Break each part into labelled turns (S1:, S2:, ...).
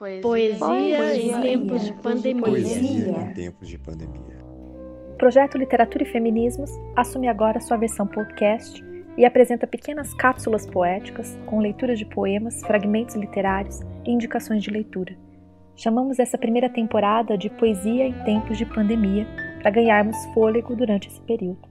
S1: Poesia, Poesia em tempos de pandemia.
S2: Poesia em tempos de pandemia.
S3: O projeto Literatura e Feminismos assume agora sua versão podcast e apresenta pequenas cápsulas poéticas com leituras de poemas, fragmentos literários e indicações de leitura. Chamamos essa primeira temporada de Poesia em Tempos de Pandemia para ganharmos fôlego durante esse período.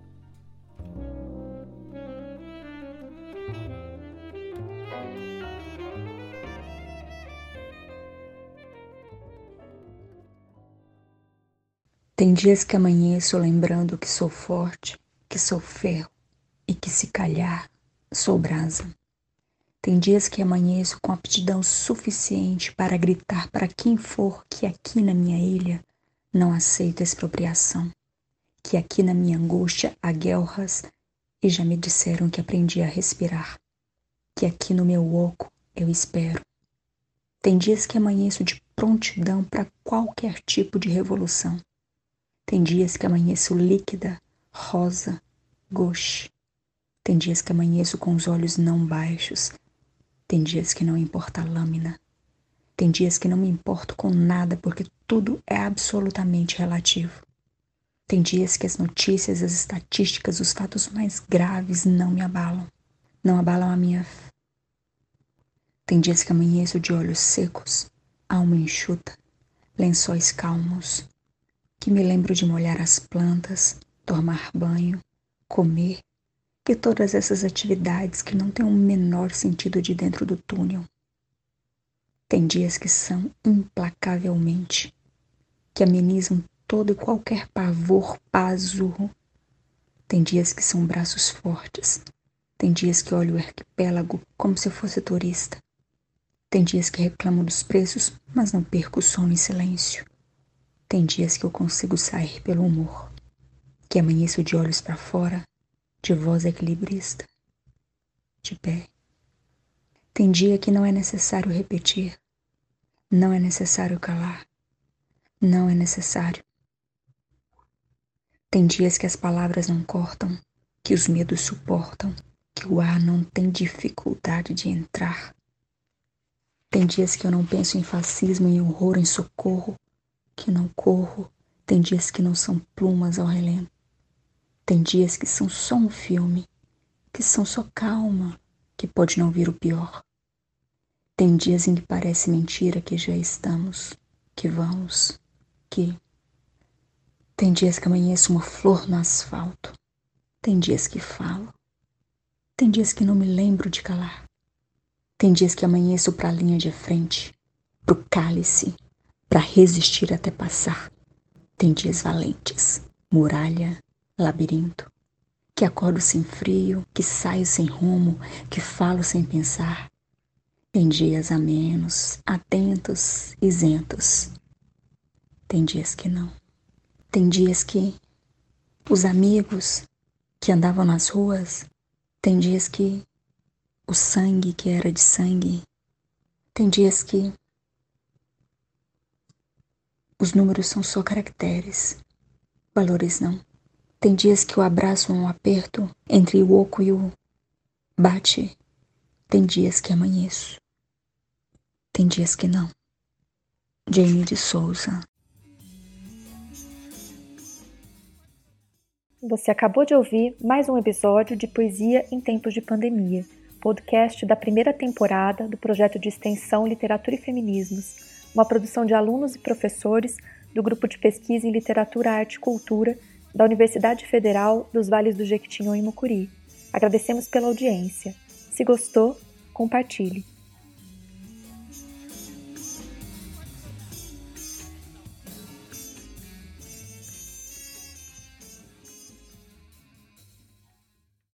S4: Tem dias que amanheço lembrando que sou forte, que sou ferro e que se calhar sou brasa. Tem dias que amanheço com aptidão suficiente para gritar para quem for que aqui na minha ilha não aceito expropriação, que aqui na minha angústia há guerras e já me disseram que aprendi a respirar, que aqui no meu oco eu espero. Tem dias que amanheço de prontidão para qualquer tipo de revolução tem dias que amanheço líquida, rosa, gauche. Tem dias que amanheço com os olhos não baixos. Tem dias que não importa a lâmina. Tem dias que não me importo com nada porque tudo é absolutamente relativo. Tem dias que as notícias, as estatísticas, os fatos mais graves não me abalam. Não abalam a minha fé. Tem dias que amanheço de olhos secos, alma enxuta, lençóis calmos, que me lembro de molhar as plantas, tomar banho, comer e todas essas atividades que não têm o menor sentido de dentro do túnel. Tem dias que são implacavelmente, que amenizam todo e qualquer pavor pazurro. Tem dias que são braços fortes. Tem dias que olho o arquipélago como se fosse turista. Tem dias que reclamo dos preços, mas não perco o sono em silêncio. Tem dias que eu consigo sair pelo humor, que amanheço de olhos para fora, de voz equilibrista, de pé. Tem dia que não é necessário repetir, não é necessário calar, não é necessário. Tem dias que as palavras não cortam, que os medos suportam, que o ar não tem dificuldade de entrar. Tem dias que eu não penso em fascismo, em horror, em socorro, que não corro, tem dias que não são plumas ao relento. Tem dias que são só um filme, que são só calma, que pode não vir o pior. Tem dias em que parece mentira que já estamos, que vamos, que. Tem dias que amanheço uma flor no asfalto. Tem dias que falo. Tem dias que não me lembro de calar. Tem dias que amanheço para a linha de frente, pro cálice, para resistir até passar. Tem dias valentes, muralha, labirinto, que acordo sem frio, que saio sem rumo, que falo sem pensar. Tem dias a menos, atentos, isentos. Tem dias que não. Tem dias que os amigos que andavam nas ruas, tem dias que o sangue que era de sangue, tem dias que os números são só caracteres, valores não. Tem dias que o abraço é um aperto entre o oco e o bate. Tem dias que amanheço. Tem dias que não. Jamie de Souza.
S3: Você acabou de ouvir mais um episódio de Poesia em Tempos de Pandemia, podcast da primeira temporada do projeto de extensão Literatura e Feminismos uma produção de alunos e professores do Grupo de Pesquisa em Literatura, Arte e Cultura da Universidade Federal dos Vales do Jequitinhonha e Mucuri. Agradecemos pela audiência. Se gostou, compartilhe.